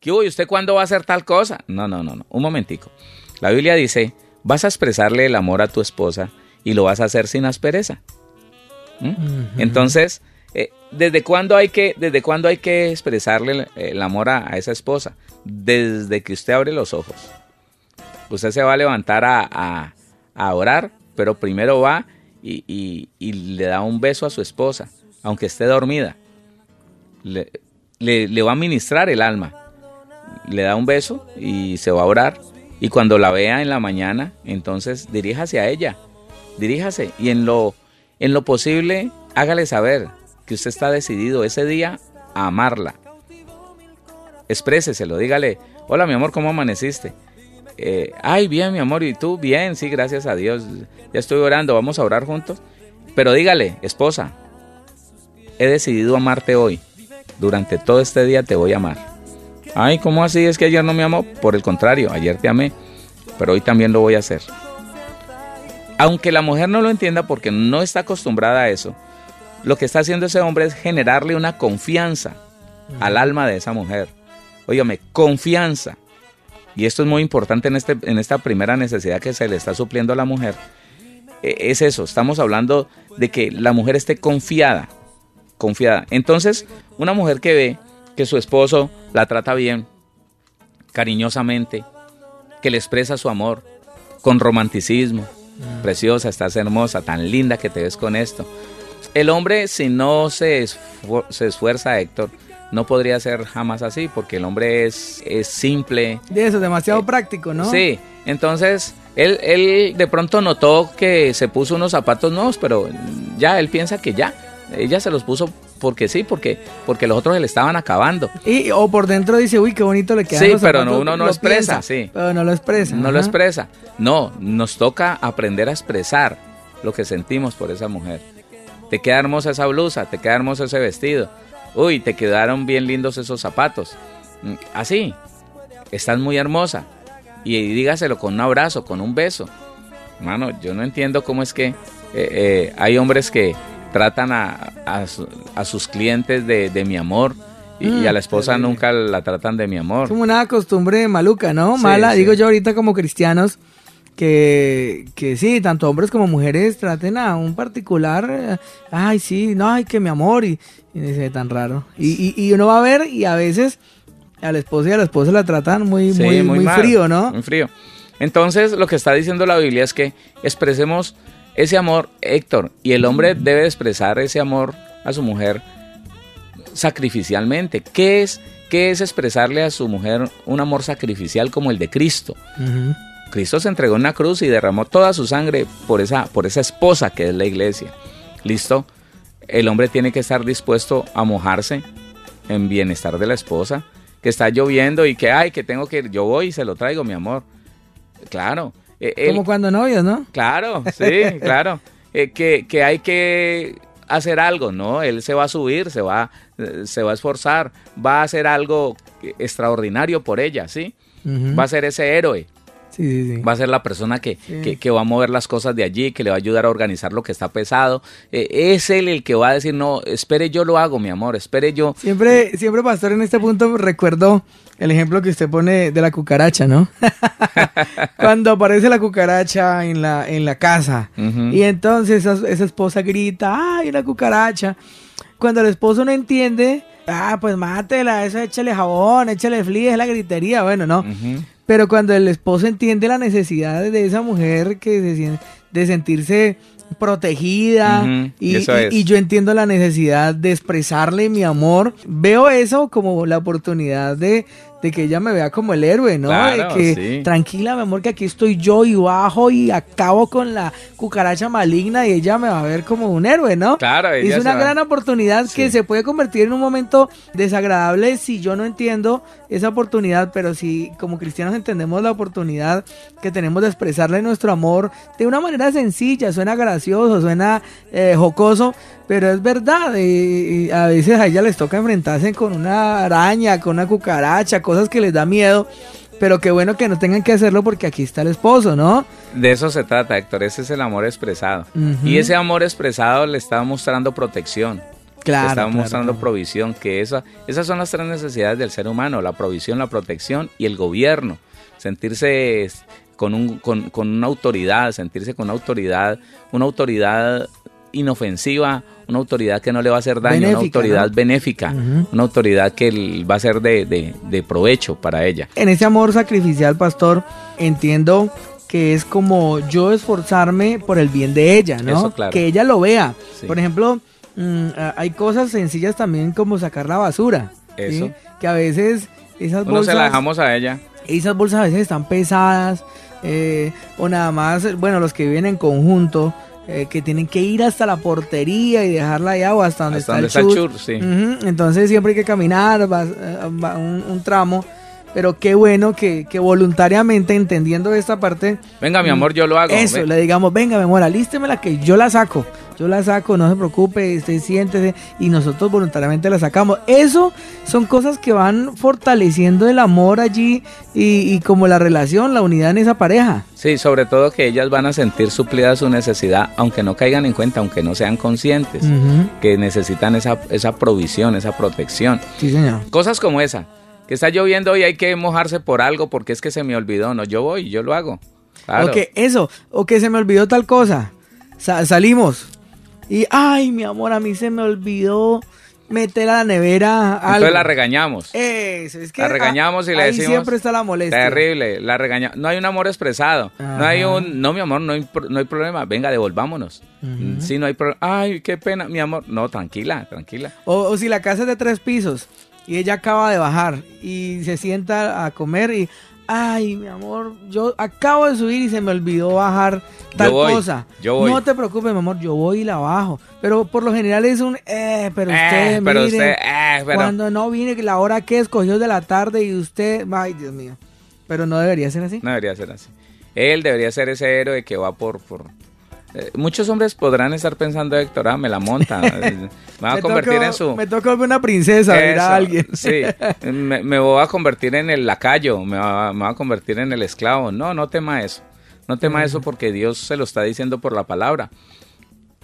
[SPEAKER 3] ¿Qué ¿Y usted cuándo va a hacer tal cosa? No, no, no, no. Un momentico. La Biblia dice, vas a expresarle el amor a tu esposa y lo vas a hacer sin aspereza. ¿Mm? Entonces, eh, ¿desde, cuándo hay que, ¿desde cuándo hay que expresarle el, amor a, esa esposa? Desde que usted abre los ojos. Usted se va a levantar a, a orar, pero primero va y, y, y, le da un beso a su esposa aunque esté dormida. Le, le, va a ministrar el alma. Le da un beso y se va a orar Y cuando la vea en la mañana, entonces diríjase a ella, diríjase y en lo, en lo posible hágale saber que usted está decidido ese día a amarla. Expréseselo, dígale, hola mi amor, ¿cómo amaneciste? Eh, Ay, bien mi amor, ¿y tú? Bien, sí, gracias a Dios. Ya estoy orando, vamos a orar juntos. Pero dígale, esposa, he decidido amarte hoy. Durante todo este día te voy a amar. Ay, ¿cómo así? Es que ayer no me amó. Por el contrario, ayer te amé, pero hoy también lo voy a hacer. Aunque la mujer no lo entienda porque no está acostumbrada a eso, lo que está haciendo ese hombre es generarle una confianza al alma de esa mujer. Óigame, confianza. Y esto es muy importante en, este, en esta primera necesidad que se le está supliendo a la mujer. E, es eso, estamos hablando de que la mujer esté confiada, confiada. Entonces, una mujer que ve que su esposo la trata bien, cariñosamente, que le expresa su amor, con romanticismo. Mm. Preciosa, estás hermosa, tan linda que te ves con esto. El hombre, si no se, se esfuerza, Héctor, no podría ser jamás así, porque el hombre es, es simple.
[SPEAKER 2] De eso, demasiado eh, práctico, ¿no?
[SPEAKER 3] Sí, entonces él, él de pronto notó que se puso unos zapatos nuevos, pero ya él piensa que ya, ella se los puso porque sí, porque, porque los otros se le estaban acabando.
[SPEAKER 2] Y o por dentro dice, uy, qué bonito le queda.
[SPEAKER 3] Sí, pero no, uno no expresa, sí.
[SPEAKER 2] Pero no lo expresa.
[SPEAKER 3] No lo expresa. No, nos toca aprender a expresar lo que sentimos por esa mujer. Te queda hermosa esa blusa, te queda hermoso ese vestido. Uy, te quedaron bien lindos esos zapatos. Mm, así, estás muy hermosa. Y dígaselo con un abrazo, con un beso. Hermano, yo no entiendo cómo es que eh, eh, hay hombres que tratan a, a, sus clientes de, mi amor y, a la esposa nunca la tratan de mi amor.
[SPEAKER 2] Como una costumbre maluca, ¿no? Mala, digo yo ahorita como cristianos, que, que sí, tanto hombres como mujeres traten a un particular, eh, ay, sí, no, ay, que mi amor, y, y dice tan raro. Y, y, uno va a ver y a veces a la esposa y a la esposa la tratan muy, muy, muy, frío, ¿no?
[SPEAKER 3] Muy frío. Entonces, lo que está diciendo la Biblia es que expresemos ese amor, Héctor, y el hombre debe expresar ese amor a su mujer sacrificialmente. ¿Qué es, qué es expresarle a su mujer un amor sacrificial como el de Cristo? Cristo se entregó en una cruz y derramó toda su sangre por esa, por esa esposa que es la iglesia. ¿Listo? El hombre tiene que estar dispuesto a mojarse en bienestar de la esposa, que está lloviendo y que, ay, que tengo que ir, yo voy y se lo traigo, mi amor. Claro,
[SPEAKER 2] eh, Como cuando novios, ¿no?
[SPEAKER 3] Claro, sí, claro. Eh, que, que, hay que hacer algo, ¿no? Él se va a subir, se va, eh, se va a esforzar, va a hacer algo extraordinario por ella, ¿sí? Va a ser ese héroe. Va a ser la persona que, va a mover las cosas de allí, que le va a ayudar a organizar lo que está pesado. Eh, es él el que va a decir, no, espere yo lo hago, mi amor, espere yo.
[SPEAKER 2] Siempre, siempre, pastor, en este punto recuerdo el ejemplo que usted pone de la cucaracha, ¿no? Cuando aparece la cucaracha en la, en la casa y entonces esa, esposa grita, ¡ay, la cucaracha! Cuando el esposo no entiende, ah, pues mátela, eso échale jabón, échale flea, es la gritería, bueno, no. Pero cuando el esposo entiende la necesidad de esa mujer que se, de sentirse protegida y, y, yo entiendo la necesidad de expresarle mi amor, veo eso como la oportunidad de, de que ella me vea como el héroe, ¿no? de que tranquila, mi amor, que aquí estoy yo y bajo y acabo con la cucaracha maligna y ella me va a ver como un héroe, ¿no?
[SPEAKER 3] Claro,
[SPEAKER 2] es una gran oportunidad que se puede convertir en un momento desagradable si yo no entiendo esa oportunidad, pero si como cristianos entendemos la oportunidad que tenemos de expresarle nuestro amor de una manera sencilla, suena gracioso, suena eh, jocoso, pero es verdad, y, a veces a ella les toca enfrentarse con una araña, con una cucaracha, cosas que les da miedo. Pero qué bueno que no tengan que hacerlo porque aquí está el esposo, ¿no?
[SPEAKER 3] De eso se trata, Héctor. Ese es el amor expresado. Y ese amor expresado le está mostrando protección. Claro. Le está mostrando provisión. Que esa, esas son las tres necesidades del ser humano: la provisión, la protección y el gobierno. Sentirse con, un, con, con una autoridad, sentirse con una autoridad, una autoridad inofensiva, una autoridad que no le va a hacer daño, una autoridad benéfica, una autoridad que va a ser de, provecho para ella.
[SPEAKER 2] En ese amor sacrificial, pastor, entiendo que es como yo esforzarme por el bien de ella, ¿no? Que ella lo vea. Por ejemplo, mm, hay cosas sencillas también como sacar la basura. Eso. Que a veces esas bolsas...
[SPEAKER 3] se la dejamos a ella.
[SPEAKER 2] esas bolsas a veces están pesadas eh, o nada más, bueno, los que viven en conjunto. Eh, que tienen que ir hasta la portería y dejarla allá o hasta donde está, el, chur. sí. Entonces siempre hay que caminar un, un tramo pero qué bueno que, voluntariamente entendiendo esta parte.
[SPEAKER 3] Venga, mi amor, yo lo hago.
[SPEAKER 2] Eso, le digamos, venga, mi amor, la que yo la saco. Yo la saco, no se preocupe, usted siéntese y nosotros voluntariamente la sacamos. Eso son cosas que van fortaleciendo el amor allí y, como la relación, la unidad en esa pareja.
[SPEAKER 3] Sí, sobre todo que ellas van a sentir suplida su necesidad, aunque no caigan en cuenta, aunque no sean conscientes, que necesitan esa, esa provisión, esa protección.
[SPEAKER 2] Sí, señor.
[SPEAKER 3] Cosas como esa que está lloviendo y hay que mojarse por algo porque es que se me olvidó. No, yo voy, yo lo hago.
[SPEAKER 2] Claro. O que eso, o que se me olvidó tal cosa. salimos y, ay, mi amor, a mí se me olvidó meter a la nevera algo.
[SPEAKER 3] Entonces la regañamos.
[SPEAKER 2] Eso, es que
[SPEAKER 3] la regañamos y le decimos.
[SPEAKER 2] siempre está la molestia.
[SPEAKER 3] Terrible, la regañamos. No hay un amor expresado. No hay un, no, mi amor, no hay, no hay problema. Venga, devolvámonos. Si no hay problema. Ay, qué pena, mi amor. No, tranquila, tranquila.
[SPEAKER 2] O, o si la casa es de tres pisos y ella acaba de bajar y se sienta a comer y, ay, mi amor, yo acabo de subir y se me olvidó bajar tal cosa. No te preocupes, mi amor, yo voy y la bajo. Pero por lo general es un, eh, pero eh, usted, pero usted, eh, cuando no viene la hora que escogió de la tarde y usted, ay, Dios mío. Pero no debería ser así.
[SPEAKER 3] No debería ser así. Él debería ser ese héroe que va por, por, eh, muchos hombres podrán estar pensando, Héctor, ah, me la monta. me va a convertir en su.
[SPEAKER 2] Me toca una princesa, a alguien.
[SPEAKER 3] sí, me, voy a convertir en el lacayo, me va, me a convertir en el esclavo. No, no tema eso. No tema eso porque Dios se lo está diciendo por la palabra.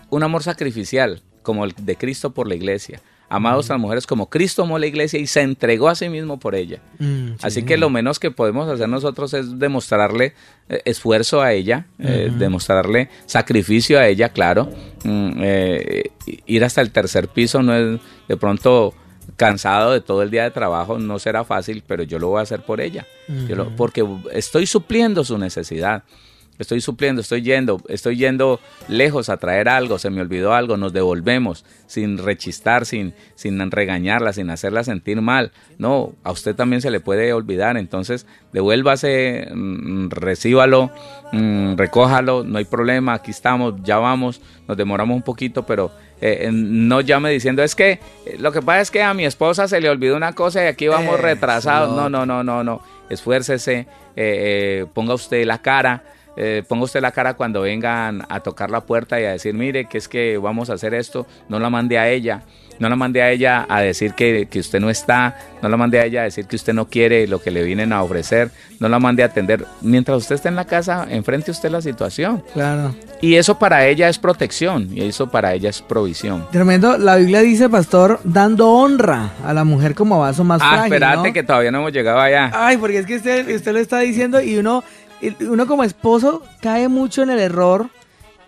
[SPEAKER 3] Un amor sacrificial, como el de Cristo por la iglesia amados a las mujeres como Cristo amó la iglesia y se entregó a sí mismo por ella. Mm, Así que lo menos que podemos hacer nosotros es demostrarle eh, esfuerzo a ella, eh, demostrarle sacrificio a ella, claro. Mm, eh, ir hasta el tercer piso no es de pronto cansado de todo el día de trabajo, no será fácil, pero yo lo voy a hacer por ella, porque estoy supliendo su necesidad estoy supliendo, estoy yendo, estoy yendo lejos a traer algo, se me olvidó algo, nos devolvemos sin rechistar, sin, sin regañarla, sin hacerla sentir mal. No, a usted también se le puede olvidar, entonces devuélvase, mm, recíbalo, mm, recójalo, no hay problema, aquí estamos, ya vamos, nos demoramos un poquito, pero eh, no llame diciendo, es que eh, lo que pasa es que a mi esposa se le olvidó una cosa y aquí vamos retrasados. No, no, no, no, no, esfuércese, eh, ponga usted la cara eh, ponga usted la cara cuando vengan a tocar la puerta y a decir, mire, que es que vamos a hacer esto, no la mande a ella, no la mande a ella a decir que, usted no está, no la mande a ella a decir que usted no quiere lo que le vienen a ofrecer, no la mande a atender. Mientras usted está en la casa, enfrente usted la situación.
[SPEAKER 2] Claro.
[SPEAKER 3] Y eso para ella es protección y eso para ella es provisión.
[SPEAKER 2] Tremendo. La Biblia dice, pastor, dando honra a la mujer como vaso más ah,
[SPEAKER 3] frágil. Ah, espérate que todavía no hemos llegado allá.
[SPEAKER 2] Ay, porque es que usted, usted lo está diciendo y uno uno como esposo cae mucho en el error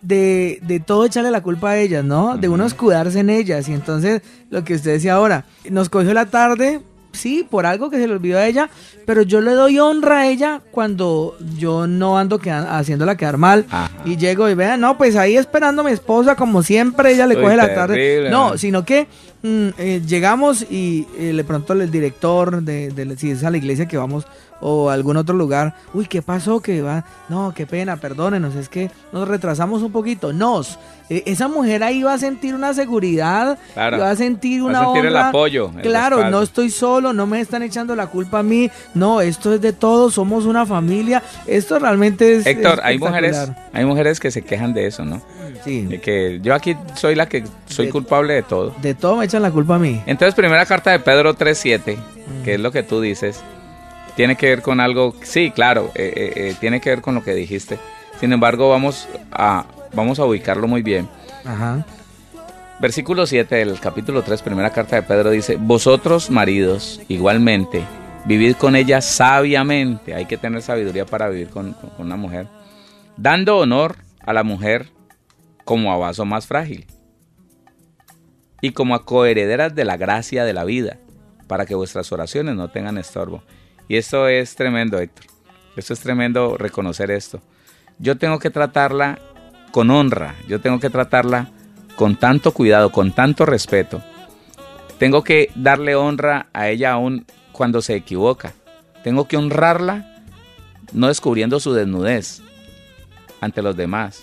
[SPEAKER 2] de, de, todo echarle la culpa a ellas, ¿no? De uno escudarse en ellas. Y entonces, lo que usted decía ahora, nos cogió la tarde, sí, por algo que se le olvidó a ella, pero yo le doy honra a ella cuando yo no ando haciéndola quedar mal. Y llego y vean, no, pues ahí esperando a mi esposa, como siempre, ella le coge la tarde. No, sino que mm, eh, llegamos y eh, de pronto el director de, de, si es a la iglesia que vamos o algún otro lugar, uy, ¿qué pasó? Que va, no, qué pena, perdónenos, es que nos retrasamos un poquito. Nos, e, esa mujer ahí va a sentir una seguridad, va a sentir una va a sentir
[SPEAKER 3] el apoyo.
[SPEAKER 2] Claro, no estoy solo, no me están echando la culpa a mí, no, esto es de todos, somos una familia, esto realmente es...
[SPEAKER 3] Héctor, hay mujeres, hay mujeres que se quejan de eso, ¿no?
[SPEAKER 2] Sí.
[SPEAKER 3] De que yo aquí soy la que soy culpable de todo.
[SPEAKER 2] De todo me echan la culpa a mí.
[SPEAKER 3] Entonces, primera carta de Pedro 3.7, que es lo que tú dices tiene que ver con algo, sí, claro, eh, eh, eh, tiene que ver con lo que dijiste. Sin embargo, vamos a, vamos a ubicarlo muy bien.
[SPEAKER 2] Ajá.
[SPEAKER 3] Versículo 7 del capítulo 3, primera carta de Pedro dice, vosotros maridos, igualmente, vivid con ella sabiamente. Hay que tener sabiduría para vivir con, con una mujer. Dando honor a la mujer como a vaso más frágil y como a coherederas de la gracia de la vida, para que vuestras oraciones no tengan estorbo. Y esto es tremendo, Héctor. Esto es tremendo reconocer esto. Yo tengo que tratarla con honra, yo tengo que tratarla con tanto cuidado, con tanto respeto. Tengo que darle honra a ella aún cuando se equivoca. tengo que honrarla no descubriendo su desnudez ante los demás.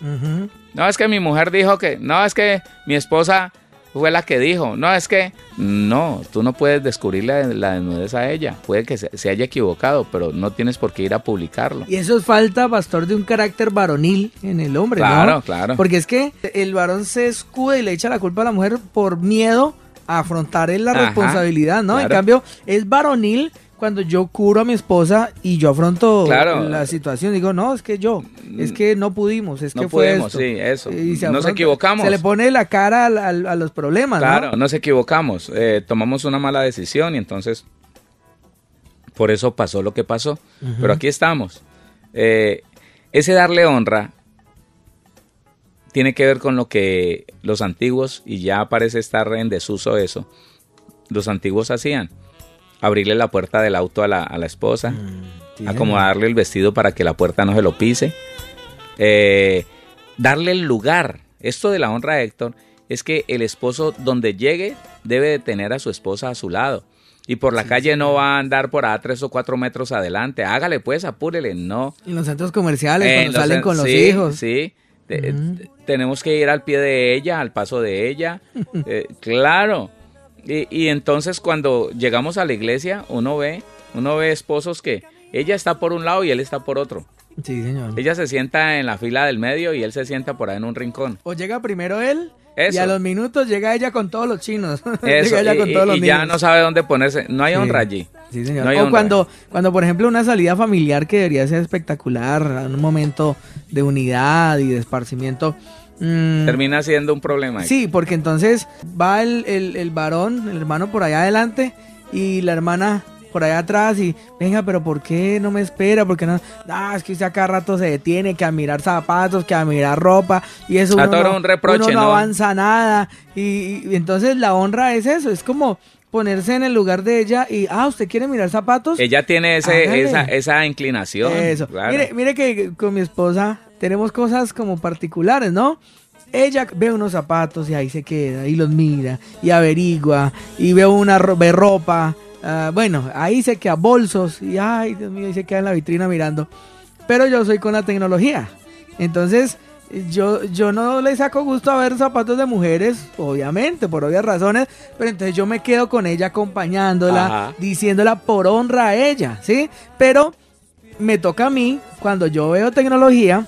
[SPEAKER 3] No es que mi mujer dijo que, no es que mi esposa fue la que dijo, no es que, no, tú no puedes descubrirle la, desnudez a ella, puede que se, haya equivocado, pero no tienes por qué ir a publicarlo.
[SPEAKER 2] Y eso es falta, pastor, de un carácter varonil en el hombre,
[SPEAKER 3] claro,
[SPEAKER 2] ¿no?
[SPEAKER 3] Claro,
[SPEAKER 2] Porque es que el varón se escuda y le echa la culpa a la mujer por miedo a afrontar la responsabilidad, ¿no? En cambio, es varonil cuando yo curo a mi esposa y yo afronto la situación, digo, no, es que yo, es que no pudimos, es que fue esto.
[SPEAKER 3] sí, eso. nos equivocamos.
[SPEAKER 2] Se le pone la cara a, los problemas,
[SPEAKER 3] Claro, nos equivocamos, eh, tomamos una mala decisión y entonces por eso pasó lo que pasó. Pero aquí estamos. Eh, ese darle honra tiene que ver con lo que los antiguos, y ya parece estar en desuso eso, los antiguos hacían abrirle la puerta del auto a la, a la esposa, mm, acomodarle el vestido para que la puerta no se lo pise, eh, darle el lugar. Esto de la honra, Héctor, es que el esposo donde llegue debe de tener a su esposa a su lado. Y por la calle no va a andar por a tres o cuatro metros adelante. Hágale pues, apúrele, no.
[SPEAKER 2] En los centros comerciales, cuando salen con los hijos.
[SPEAKER 3] Sí, tenemos que ir al pie de ella, al paso de ella. Eh, claro, y, entonces cuando llegamos a la iglesia, uno ve, uno ve esposos que ella está por un lado y él está por otro.
[SPEAKER 2] Sí, señor.
[SPEAKER 3] Ella se sienta en la fila del medio y él se sienta por ahí en un rincón.
[SPEAKER 2] O llega primero él y a los minutos llega ella con todos los chinos.
[SPEAKER 3] Eso.
[SPEAKER 2] ella
[SPEAKER 3] y,
[SPEAKER 2] con todos los
[SPEAKER 3] y ya no sabe dónde ponerse. No hay honra allí.
[SPEAKER 2] Sí, señor. o cuando, cuando, por ejemplo, una salida familiar que debería ser espectacular, un momento de unidad y de esparcimiento,
[SPEAKER 3] Mm. Termina siendo un problema.
[SPEAKER 2] Sí, porque entonces va el, el, varón, el hermano por allá adelante y la hermana por allá atrás y venga, pero ¿por qué no me espera? Porque no, ah, es que usted acá rato se detiene que a mirar zapatos, que a mirar ropa y eso
[SPEAKER 3] uno, no, un reproche,
[SPEAKER 2] no, avanza nada y, entonces la honra es eso, es como ponerse en el lugar de ella y, ah, ¿usted quiere mirar zapatos?
[SPEAKER 3] Ella tiene ese, esa, esa inclinación.
[SPEAKER 2] Eso. Mire, mire que con mi esposa tenemos cosas como particulares, ¿no? Ella ve unos zapatos y ahí se queda y los mira y averigua y ve una ve ropa. Ah, bueno, ahí se queda bolsos y ay, Dios mío, y se queda en la vitrina mirando. Pero yo soy con la tecnología. Entonces, yo, yo no le saco gusto a ver zapatos de mujeres, obviamente, por obvias razones, pero entonces yo me quedo con ella acompañándola, diciéndola por honra a ella, ¿sí? Pero me toca a mí, cuando yo veo tecnología,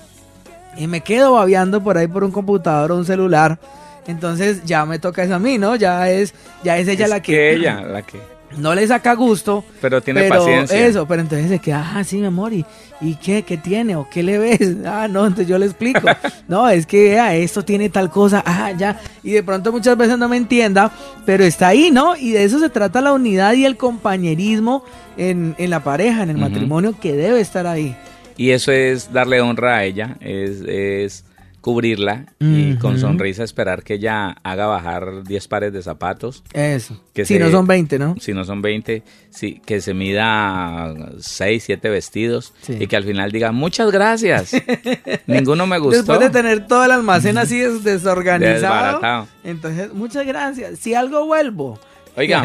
[SPEAKER 2] y me quedo babeando por ahí por un computador o un celular. Entonces ya me toca eso a mí, ¿no? Ya es, ya es ella la que,
[SPEAKER 3] ella la que
[SPEAKER 2] no le saca gusto.
[SPEAKER 3] Pero tiene paciencia.
[SPEAKER 2] Eso, pero entonces se queda, ah, sí, mi amor, ¿y, ¿y qué? ¿Qué tiene? ¿O qué le ves? Ah, no, entonces yo le explico. no, es que ah, esto tiene tal cosa, ah, ya. Y de pronto muchas veces no me entienda, pero está ahí, ¿no? Y de eso se trata la unidad y el compañerismo en, en la pareja, en el matrimonio, que debe estar ahí.
[SPEAKER 3] Y eso es darle honra a ella, es, cubrirla y con sonrisa esperar que ella haga bajar 10 pares de zapatos.
[SPEAKER 2] Eso. Que si no son 20, ¿no?
[SPEAKER 3] Si no son 20, sí, que se mida 6, 7 vestidos y que al final diga muchas gracias. Ninguno me gustó.
[SPEAKER 2] Después de tener todo el almacén así desorganizado. Entonces, muchas gracias. Si algo vuelvo.
[SPEAKER 3] Oiga,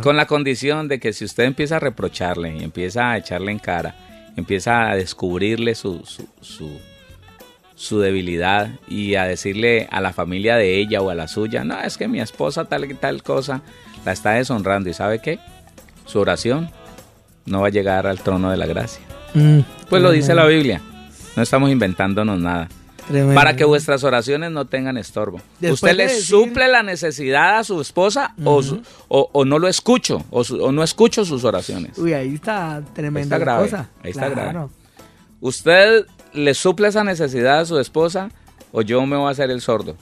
[SPEAKER 3] con la condición de que si usted empieza a reprocharle y empieza a echarle en cara, empieza a descubrirle su, su, su, debilidad y a decirle a la familia de ella o a la suya, no, es que mi esposa tal y tal cosa la está deshonrando y sabe qué, su oración no va a llegar al trono de la gracia. Mm, pues lo dice la Biblia, no estamos inventándonos nada. Para que vuestras oraciones no tengan estorbo. ¿Usted le suple la necesidad a su esposa o, o, no lo escucho o, no escucho sus oraciones?
[SPEAKER 2] Uy, ahí está tremenda cosa.
[SPEAKER 3] Ahí está grave. ¿Usted le suple esa necesidad a su esposa o yo me voy a hacer el sordo?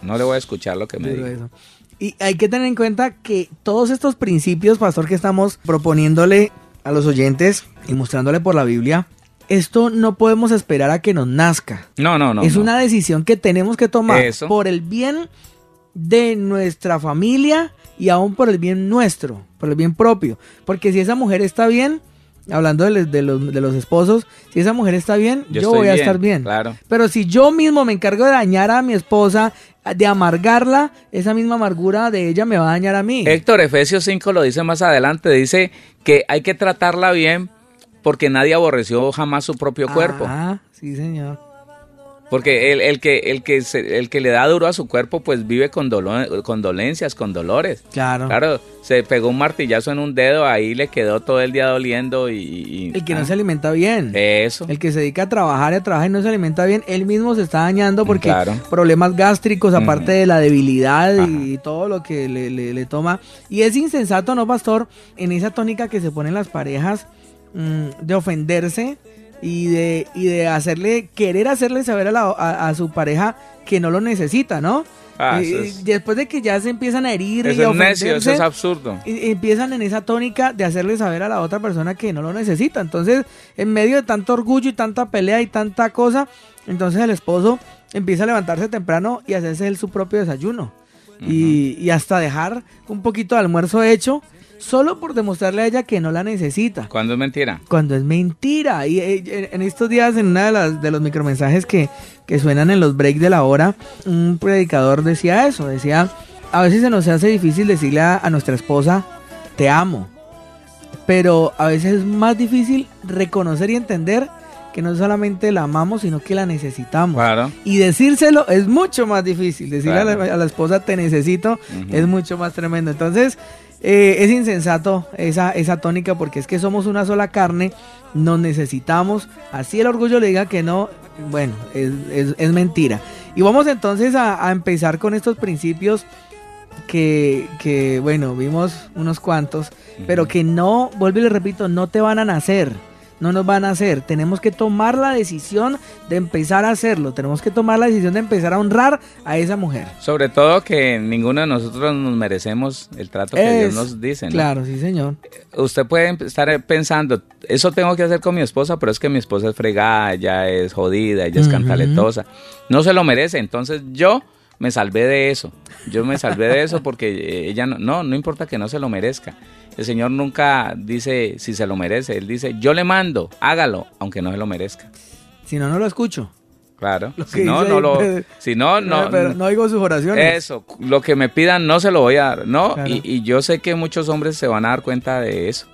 [SPEAKER 3] No le voy a escuchar lo que me diga.
[SPEAKER 2] Y hay que tener en cuenta que todos estos principios, pastor, que estamos proponiéndole a los oyentes y mostrándole por la Biblia, esto no podemos esperar a que nos nazca.
[SPEAKER 3] No, no, no.
[SPEAKER 2] Es una decisión que tenemos que tomar por el bien de nuestra familia y aún por el bien nuestro, por el bien propio. Porque si esa mujer está bien, hablando de, los, esposos, si esa mujer está bien, yo, voy a estar bien.
[SPEAKER 3] Claro.
[SPEAKER 2] Pero si yo mismo me encargo de dañar a mi esposa, de amargarla, esa misma amargura de ella me va a dañar a mí.
[SPEAKER 3] Héctor, Efesios 5 lo dice más adelante, dice que hay que tratarla bien porque nadie aborreció jamás su propio cuerpo.
[SPEAKER 2] Ah, sí, señor.
[SPEAKER 3] Porque el, el que, el, que el que le da duro a su cuerpo, pues vive con, dolor, con dolencias, con dolores.
[SPEAKER 2] Claro.
[SPEAKER 3] Claro, se pegó un martillazo en un dedo, ahí le quedó todo el día doliendo y...
[SPEAKER 2] el que no ah. se alimenta bien.
[SPEAKER 3] Eso.
[SPEAKER 2] El que se dedica a trabajar y a trabajar y no se alimenta bien, él mismo se está dañando porque problemas gástricos, aparte de la debilidad y todo lo que le, le, toma. Y es insensato, ¿no, pastor? En esa tónica que se ponen las parejas de ofenderse y de, y de hacerle, querer hacerle saber a, a, su pareja que no lo necesita, ¿no? Ah, y, después de que ya se empiezan a herir
[SPEAKER 3] y a necio, eso es absurdo.
[SPEAKER 2] Y, empiezan en esa tónica de hacerle saber a la otra persona que no lo necesita. Entonces, en medio de tanto orgullo y tanta pelea y tanta cosa, entonces el esposo empieza a levantarse temprano y hacerse él su propio desayuno. y, y hasta dejar un poquito de almuerzo hecho solo por demostrarle a ella que no la necesita.
[SPEAKER 3] ¿Cuándo es mentira?
[SPEAKER 2] Cuando es mentira. Y eh, en estos días, en uno de, las, de los micromensajes que, que suenan en los breaks de la hora, un predicador decía eso, decía, a veces se nos hace difícil decirle a, a nuestra esposa, te amo. Pero a veces es más difícil reconocer y entender que no solamente la amamos, sino que la necesitamos.
[SPEAKER 3] Claro.
[SPEAKER 2] Y decírselo es mucho más difícil. Decirle a, la, esposa te necesito es mucho más tremendo. Entonces, eh, es insensato esa, esa tónica porque es que somos una sola carne, nos necesitamos, así el orgullo le diga que no, bueno, es, mentira. Y vamos entonces a, empezar con estos principios que, que, bueno, vimos unos cuantos, pero que no, vuelvo y le repito, no te van a nacer no nos van a hacer. Tenemos que tomar la decisión de empezar a hacerlo. Tenemos que tomar la decisión de empezar a honrar a esa mujer.
[SPEAKER 3] Sobre todo que ninguno de nosotros nos merecemos el trato que Dios nos dice.
[SPEAKER 2] Claro, sí, señor.
[SPEAKER 3] Usted puede estar pensando, eso tengo que hacer con mi esposa, pero es que mi esposa es fregada, ella es jodida, ella es cantaletosa. No se lo merece. Entonces yo me salvé de eso. Yo me salvé de eso porque ella no, no, no importa que no se lo merezca. El Señor nunca dice si se lo merece, Él dice, yo le mando, hágalo, aunque no se lo merezca.
[SPEAKER 2] Si no, no lo escucho.
[SPEAKER 3] Claro. Si no, no lo. Si no, no.
[SPEAKER 2] Pero no oigo sus oraciones.
[SPEAKER 3] Eso, lo que me pidan no se lo voy a dar. No, y, y, yo sé que muchos hombres se van a dar cuenta de eso.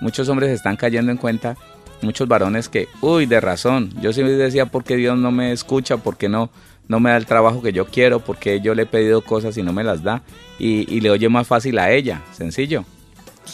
[SPEAKER 3] Muchos hombres están cayendo en cuenta, muchos varones que, uy, de razón. Yo siempre decía, ¿por qué Dios no me escucha? ¿Por qué no, no me da el trabajo que yo quiero? ¿Por qué yo le he pedido cosas y no me las da? Y, y le oye más fácil a ella. Sencillo.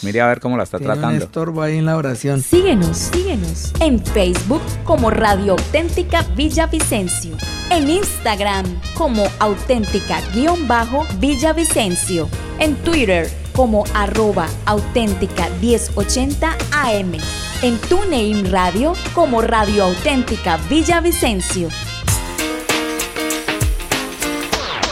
[SPEAKER 3] Mire a ver cómo la está tratando. Un
[SPEAKER 2] estorbo ahí en la oración.
[SPEAKER 1] Síguenos, síguenos en Facebook como Radio Auténtica Villavicencio. En Instagram como auténtica-villavicencio. En Twitter como arroba auténtica 1080 AM. En TuneIn Radio como Radio Auténtica Villavicencio.